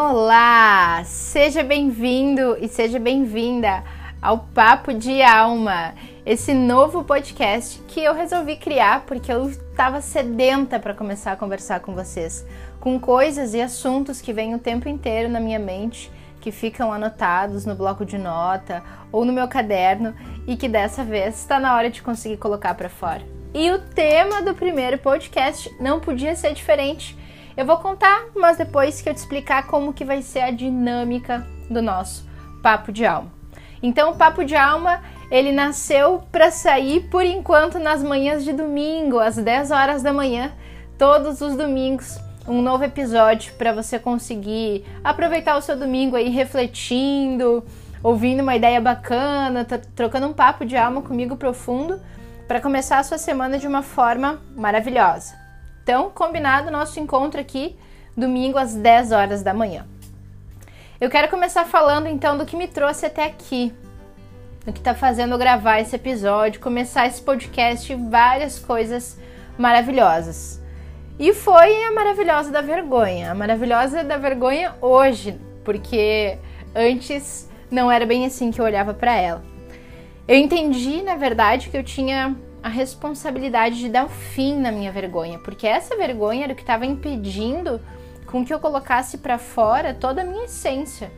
Olá! Seja bem-vindo e seja bem-vinda ao Papo de Alma, esse novo podcast que eu resolvi criar porque eu estava sedenta para começar a conversar com vocês, com coisas e assuntos que vêm o tempo inteiro na minha mente, que ficam anotados no bloco de nota ou no meu caderno e que dessa vez está na hora de conseguir colocar para fora. E o tema do primeiro podcast não podia ser diferente eu vou contar, mas depois que eu te explicar como que vai ser a dinâmica do nosso papo de alma. Então, o papo de alma, ele nasceu para sair por enquanto nas manhãs de domingo, às 10 horas da manhã, todos os domingos, um novo episódio para você conseguir aproveitar o seu domingo aí refletindo, ouvindo uma ideia bacana, trocando um papo de alma comigo profundo, para começar a sua semana de uma forma maravilhosa. Então, combinado nosso encontro aqui domingo às 10 horas da manhã. Eu quero começar falando então do que me trouxe até aqui, do que está fazendo eu gravar esse episódio, começar esse podcast, várias coisas maravilhosas. E foi a maravilhosa da vergonha, a maravilhosa da vergonha hoje, porque antes não era bem assim que eu olhava para ela. Eu entendi, na verdade, que eu tinha a responsabilidade de dar um fim na minha vergonha, porque essa vergonha era o que estava impedindo com que eu colocasse para fora toda a minha essência,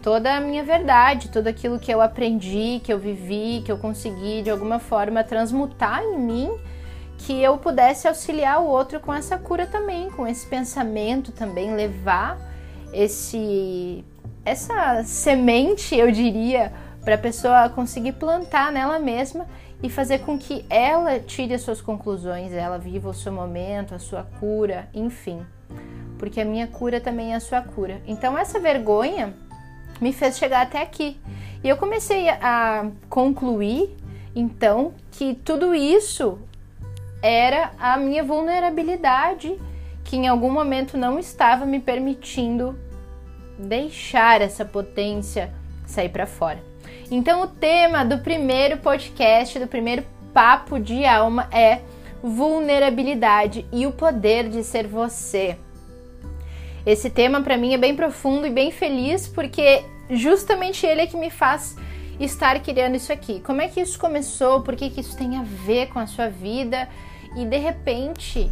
toda a minha verdade, tudo aquilo que eu aprendi, que eu vivi, que eu consegui de alguma forma transmutar em mim, que eu pudesse auxiliar o outro com essa cura também, com esse pensamento também, levar esse essa semente, eu diria, para a pessoa conseguir plantar nela mesma e fazer com que ela tire as suas conclusões, ela viva o seu momento, a sua cura, enfim. Porque a minha cura também é a sua cura. Então essa vergonha me fez chegar até aqui. E eu comecei a concluir então que tudo isso era a minha vulnerabilidade que em algum momento não estava me permitindo deixar essa potência sair para fora. Então, o tema do primeiro podcast, do primeiro papo de alma é vulnerabilidade e o poder de ser você. Esse tema para mim é bem profundo e bem feliz porque justamente ele é que me faz estar criando isso aqui. Como é que isso começou? Por que, que isso tem a ver com a sua vida? E de repente,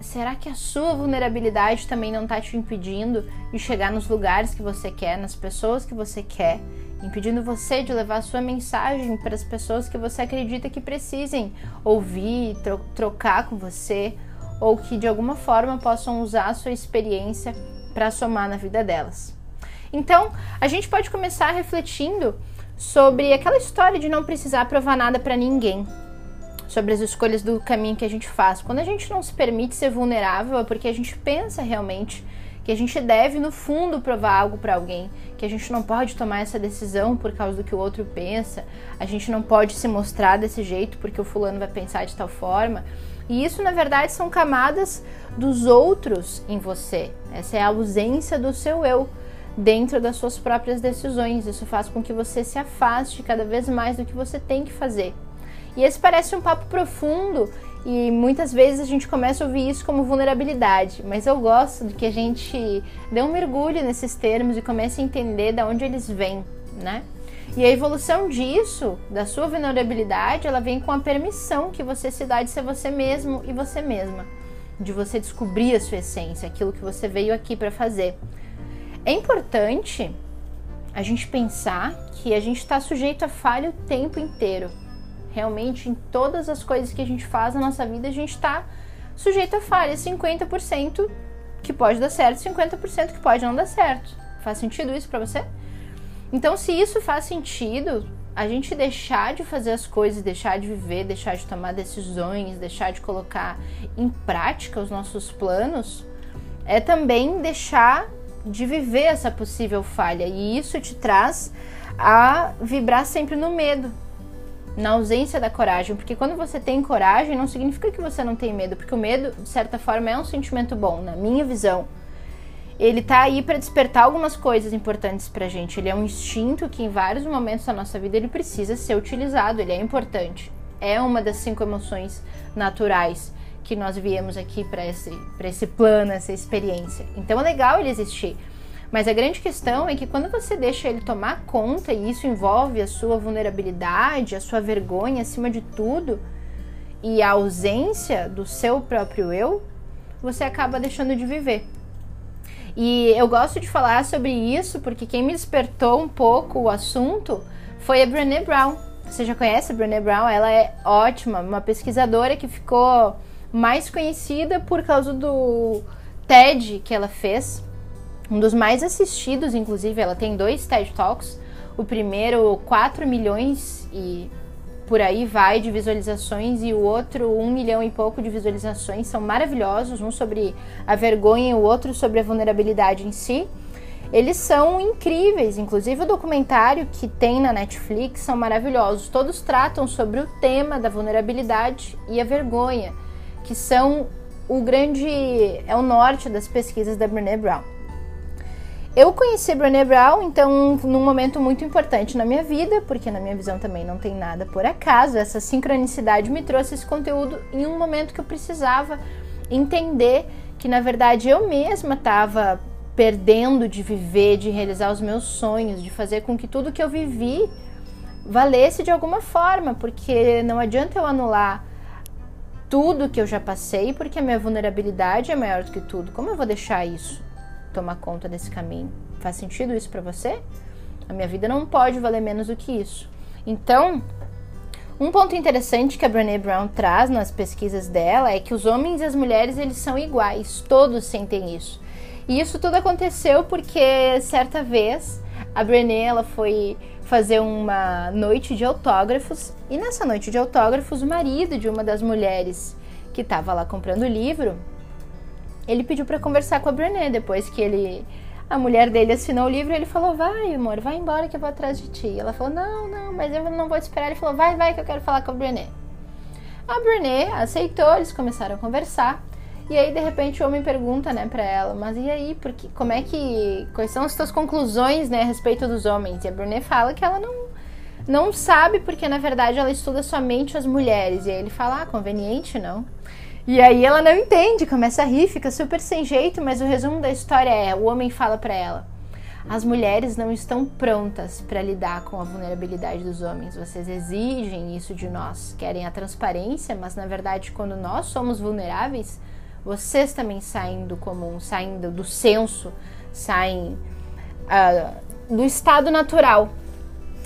será que a sua vulnerabilidade também não está te impedindo de chegar nos lugares que você quer, nas pessoas que você quer? Impedindo você de levar sua mensagem para as pessoas que você acredita que precisem ouvir, tro trocar com você, ou que de alguma forma possam usar a sua experiência para somar na vida delas. Então, a gente pode começar refletindo sobre aquela história de não precisar provar nada para ninguém, sobre as escolhas do caminho que a gente faz. Quando a gente não se permite ser vulnerável, é porque a gente pensa realmente que a gente deve, no fundo, provar algo para alguém, que a gente não pode tomar essa decisão por causa do que o outro pensa, a gente não pode se mostrar desse jeito porque o fulano vai pensar de tal forma. E isso, na verdade, são camadas dos outros em você. Essa é a ausência do seu eu dentro das suas próprias decisões. Isso faz com que você se afaste cada vez mais do que você tem que fazer. E esse parece um papo profundo e muitas vezes a gente começa a ouvir isso como vulnerabilidade, mas eu gosto de que a gente dê um mergulho nesses termos e comece a entender de onde eles vêm, né? E a evolução disso, da sua vulnerabilidade, ela vem com a permissão que você se dá de ser você mesmo e você mesma, de você descobrir a sua essência, aquilo que você veio aqui para fazer. É importante a gente pensar que a gente está sujeito a falha o tempo inteiro realmente em todas as coisas que a gente faz na nossa vida, a gente está sujeito a falha. 50% que pode dar certo, 50% que pode não dar certo. Faz sentido isso para você? Então, se isso faz sentido, a gente deixar de fazer as coisas, deixar de viver, deixar de tomar decisões, deixar de colocar em prática os nossos planos, é também deixar de viver essa possível falha. E isso te traz a vibrar sempre no medo, na ausência da coragem, porque quando você tem coragem não significa que você não tem medo, porque o medo, de certa forma, é um sentimento bom, na minha visão. Ele tá aí para despertar algumas coisas importantes pra gente. Ele é um instinto que em vários momentos da nossa vida ele precisa ser utilizado, ele é importante. É uma das cinco emoções naturais que nós viemos aqui para esse, pra esse plano, essa experiência. Então é legal ele existir. Mas a grande questão é que quando você deixa ele tomar conta, e isso envolve a sua vulnerabilidade, a sua vergonha acima de tudo, e a ausência do seu próprio eu, você acaba deixando de viver. E eu gosto de falar sobre isso porque quem me despertou um pouco o assunto foi a Brené Brown. Você já conhece a Brené Brown? Ela é ótima, uma pesquisadora que ficou mais conhecida por causa do TED que ela fez, um dos mais assistidos, inclusive. Ela tem dois TED Talks. O primeiro, 4 milhões e por aí vai de visualizações e o outro um milhão e pouco de visualizações são maravilhosos, um sobre a vergonha e o outro sobre a vulnerabilidade em si. Eles são incríveis, inclusive o documentário que tem na Netflix são maravilhosos. Todos tratam sobre o tema da vulnerabilidade e a vergonha, que são o grande é o norte das pesquisas da Brené Brown. Eu conheci Brené Brown, então, num momento muito importante na minha vida, porque na minha visão também não tem nada por acaso. Essa sincronicidade me trouxe esse conteúdo em um momento que eu precisava entender que, na verdade, eu mesma estava perdendo de viver, de realizar os meus sonhos, de fazer com que tudo que eu vivi valesse de alguma forma, porque não adianta eu anular tudo que eu já passei, porque a minha vulnerabilidade é maior do que tudo. Como eu vou deixar isso? Tomar conta desse caminho. Faz sentido isso para você? A minha vida não pode valer menos do que isso. Então, um ponto interessante que a Brené Brown traz nas pesquisas dela é que os homens e as mulheres eles são iguais, todos sentem isso. E isso tudo aconteceu porque certa vez a Brené ela foi fazer uma noite de autógrafos e nessa noite de autógrafos o marido de uma das mulheres que estava lá comprando o livro ele pediu para conversar com a Brené depois que ele a mulher dele assinou o livro, ele falou: "Vai, amor, vai embora que eu vou atrás de ti". Ela falou: "Não, não, mas eu não vou esperar". Ele falou: "Vai, vai que eu quero falar com a Brené". A Brené aceitou, eles começaram a conversar. E aí de repente o homem pergunta, né, para ela: "Mas e aí, porque como é que quais são as tuas conclusões, né, a respeito dos homens?". E a Brené fala que ela não não sabe porque na verdade ela estuda somente as mulheres. E aí ele fala: "Ah, conveniente, não?". E aí ela não entende, começa a rir, fica super sem jeito, mas o resumo da história é: o homem fala para ela: as mulheres não estão prontas para lidar com a vulnerabilidade dos homens. Vocês exigem isso de nós, querem a transparência, mas na verdade, quando nós somos vulneráveis, vocês também saem do comum, saem do senso, saem uh, do estado natural.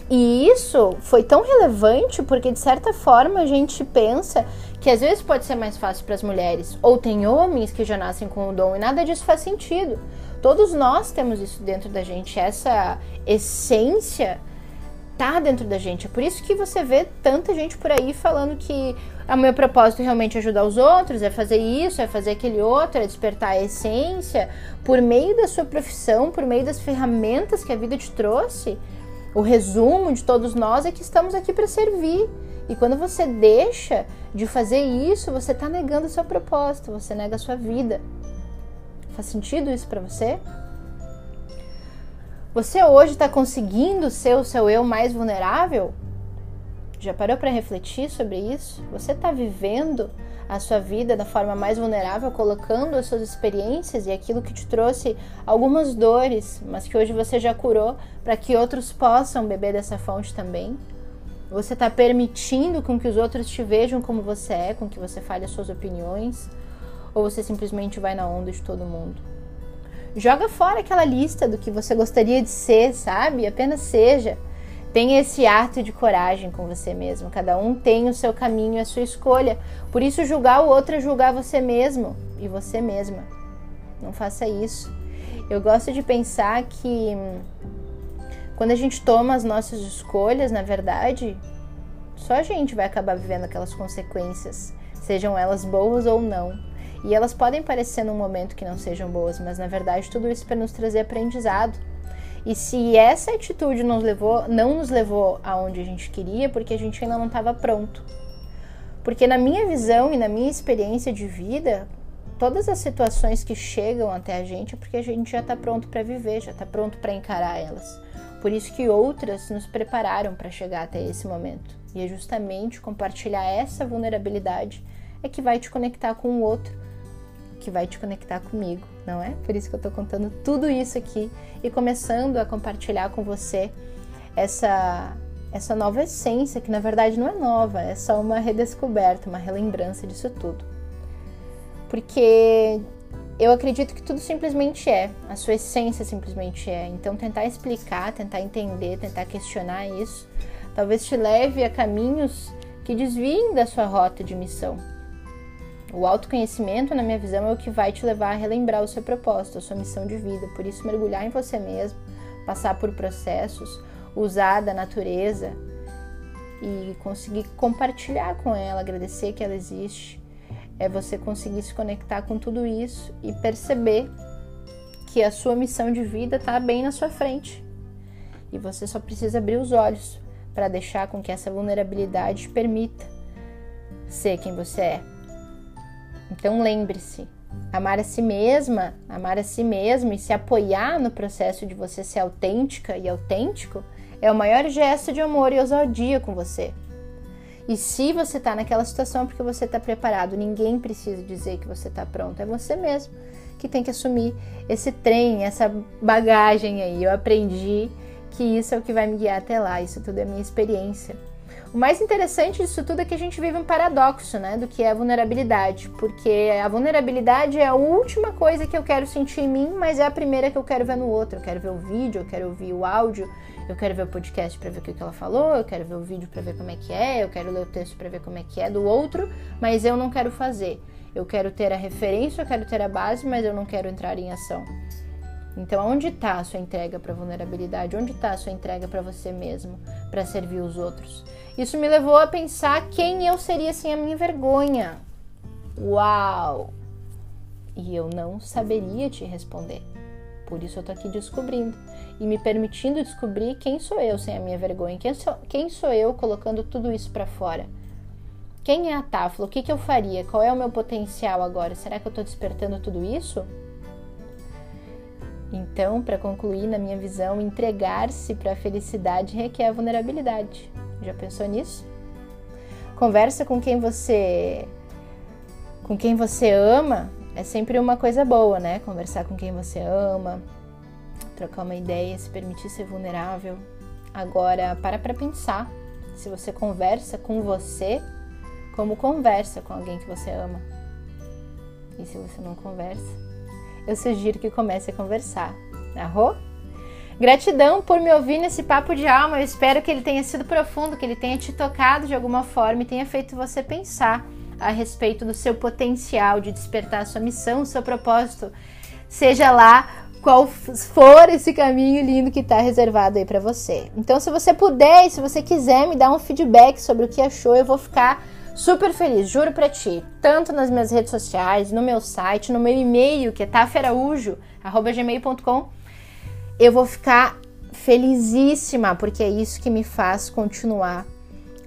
E isso foi tão relevante porque, de certa forma, a gente pensa que às vezes pode ser mais fácil para as mulheres, ou tem homens que já nascem com o dom e nada disso faz sentido. Todos nós temos isso dentro da gente, essa essência tá dentro da gente. É por isso que você vê tanta gente por aí falando que o meu propósito é realmente ajudar os outros, é fazer isso, é fazer aquele outro, é despertar a essência por meio da sua profissão, por meio das ferramentas que a vida te trouxe. O resumo de todos nós é que estamos aqui para servir. E quando você deixa de fazer isso, você está negando o seu propósito, você nega a sua vida. Faz sentido isso para você? Você hoje está conseguindo ser o seu eu mais vulnerável? Já parou para refletir sobre isso? Você está vivendo a sua vida da forma mais vulnerável, colocando as suas experiências e aquilo que te trouxe algumas dores, mas que hoje você já curou, para que outros possam beber dessa fonte também? Você está permitindo com que os outros te vejam como você é, com que você fale as suas opiniões? Ou você simplesmente vai na onda de todo mundo? Joga fora aquela lista do que você gostaria de ser, sabe? Apenas seja. Tenha esse ato de coragem com você mesmo. Cada um tem o seu caminho a sua escolha. Por isso, julgar o outro é julgar você mesmo e você mesma. Não faça isso. Eu gosto de pensar que quando a gente toma as nossas escolhas, na verdade, só a gente vai acabar vivendo aquelas consequências, sejam elas boas ou não. E elas podem parecer num momento que não sejam boas, mas na verdade tudo isso para nos trazer aprendizado. E se essa atitude nos levou, não nos levou aonde a gente queria, porque a gente ainda não estava pronto. Porque na minha visão e na minha experiência de vida, todas as situações que chegam até a gente é porque a gente já está pronto para viver, já está pronto para encarar elas. Por isso que outras nos prepararam para chegar até esse momento. E é justamente compartilhar essa vulnerabilidade é que vai te conectar com o outro, que vai te conectar comigo, não é? Por isso que eu tô contando tudo isso aqui e começando a compartilhar com você essa essa nova essência, que na verdade não é nova, é só uma redescoberta, uma relembrança disso tudo. Porque eu acredito que tudo simplesmente é, a sua essência simplesmente é. Então, tentar explicar, tentar entender, tentar questionar isso, talvez te leve a caminhos que desviem da sua rota de missão. O autoconhecimento, na minha visão, é o que vai te levar a relembrar o seu propósito, a sua missão de vida. Por isso, mergulhar em você mesmo, passar por processos, usar da natureza e conseguir compartilhar com ela, agradecer que ela existe, é você conseguir se conectar com tudo isso e perceber que a sua missão de vida está bem na sua frente. E você só precisa abrir os olhos para deixar com que essa vulnerabilidade te permita ser quem você é. Então lembre-se, amar a si mesma, amar a si mesmo e se apoiar no processo de você ser autêntica e autêntico é o maior gesto de amor e ousadia com você. E se você está naquela situação é porque você está preparado, ninguém precisa dizer que você está pronto, é você mesmo que tem que assumir esse trem, essa bagagem aí. Eu aprendi que isso é o que vai me guiar até lá, isso tudo é minha experiência. O mais interessante disso tudo é que a gente vive um paradoxo, né, do que é a vulnerabilidade, porque a vulnerabilidade é a última coisa que eu quero sentir em mim, mas é a primeira que eu quero ver no outro. Eu quero ver o vídeo, eu quero ouvir o áudio, eu quero ver o podcast para ver o que ela falou, eu quero ver o vídeo para ver como é que é, eu quero ler o texto para ver como é que é do outro, mas eu não quero fazer. Eu quero ter a referência, eu quero ter a base, mas eu não quero entrar em ação. Então, onde está a sua entrega para vulnerabilidade? Onde está a sua entrega para você mesmo, para servir os outros? Isso me levou a pensar quem eu seria sem a minha vergonha. Uau! E eu não saberia te responder. Por isso eu tô aqui descobrindo e me permitindo descobrir quem sou eu sem a minha vergonha, quem sou, quem sou eu colocando tudo isso para fora. Quem é a Tafla? O que, que eu faria? Qual é o meu potencial agora? Será que eu estou despertando tudo isso? Então, para concluir, na minha visão, entregar-se para a felicidade requer vulnerabilidade. Já pensou nisso? Conversa com quem você com quem você ama é sempre uma coisa boa, né? Conversar com quem você ama, trocar uma ideia, se permitir ser vulnerável. Agora, para para pensar se você conversa com você como conversa com alguém que você ama. E se você não conversa, eu sugiro que comece a conversar. Arro? Gratidão por me ouvir nesse papo de alma. Eu espero que ele tenha sido profundo, que ele tenha te tocado de alguma forma e tenha feito você pensar a respeito do seu potencial de despertar a sua missão, o seu propósito, seja lá qual for esse caminho lindo que está reservado aí para você. Então, se você puder e se você quiser me dar um feedback sobre o que achou, eu vou ficar super feliz, juro para ti. Tanto nas minhas redes sociais, no meu site, no meu e-mail, que é taferaujo@gmail.com. Eu vou ficar felizíssima, porque é isso que me faz continuar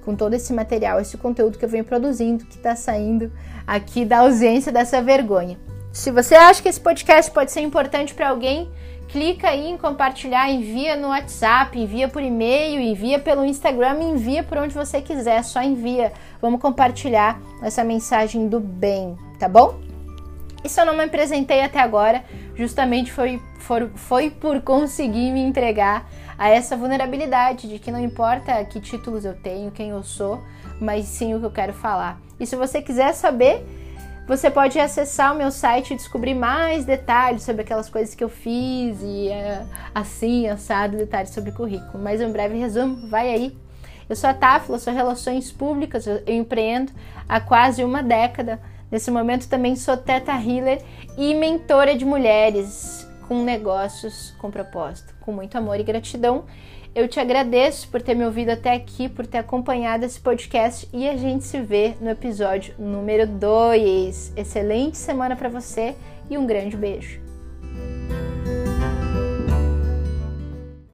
com todo esse material, esse conteúdo que eu venho produzindo, que está saindo aqui da ausência dessa vergonha. Se você acha que esse podcast pode ser importante para alguém, clica aí em compartilhar, envia no WhatsApp, envia por e-mail, envia pelo Instagram, envia por onde você quiser, só envia. Vamos compartilhar essa mensagem do bem, tá bom? E se eu não me apresentei até agora, justamente foi, foi, foi por conseguir me entregar a essa vulnerabilidade de que não importa que títulos eu tenho, quem eu sou, mas sim o que eu quero falar. E se você quiser saber, você pode acessar o meu site e descobrir mais detalhes sobre aquelas coisas que eu fiz e é, assim, assado, detalhes sobre currículo. Mas um breve resumo, vai aí. Eu sou a Tafla, sou Relações Públicas, eu empreendo há quase uma década Nesse momento também sou teta healer e mentora de mulheres com negócios com propósito. Com muito amor e gratidão, eu te agradeço por ter me ouvido até aqui, por ter acompanhado esse podcast e a gente se vê no episódio número 2. Excelente semana para você e um grande beijo.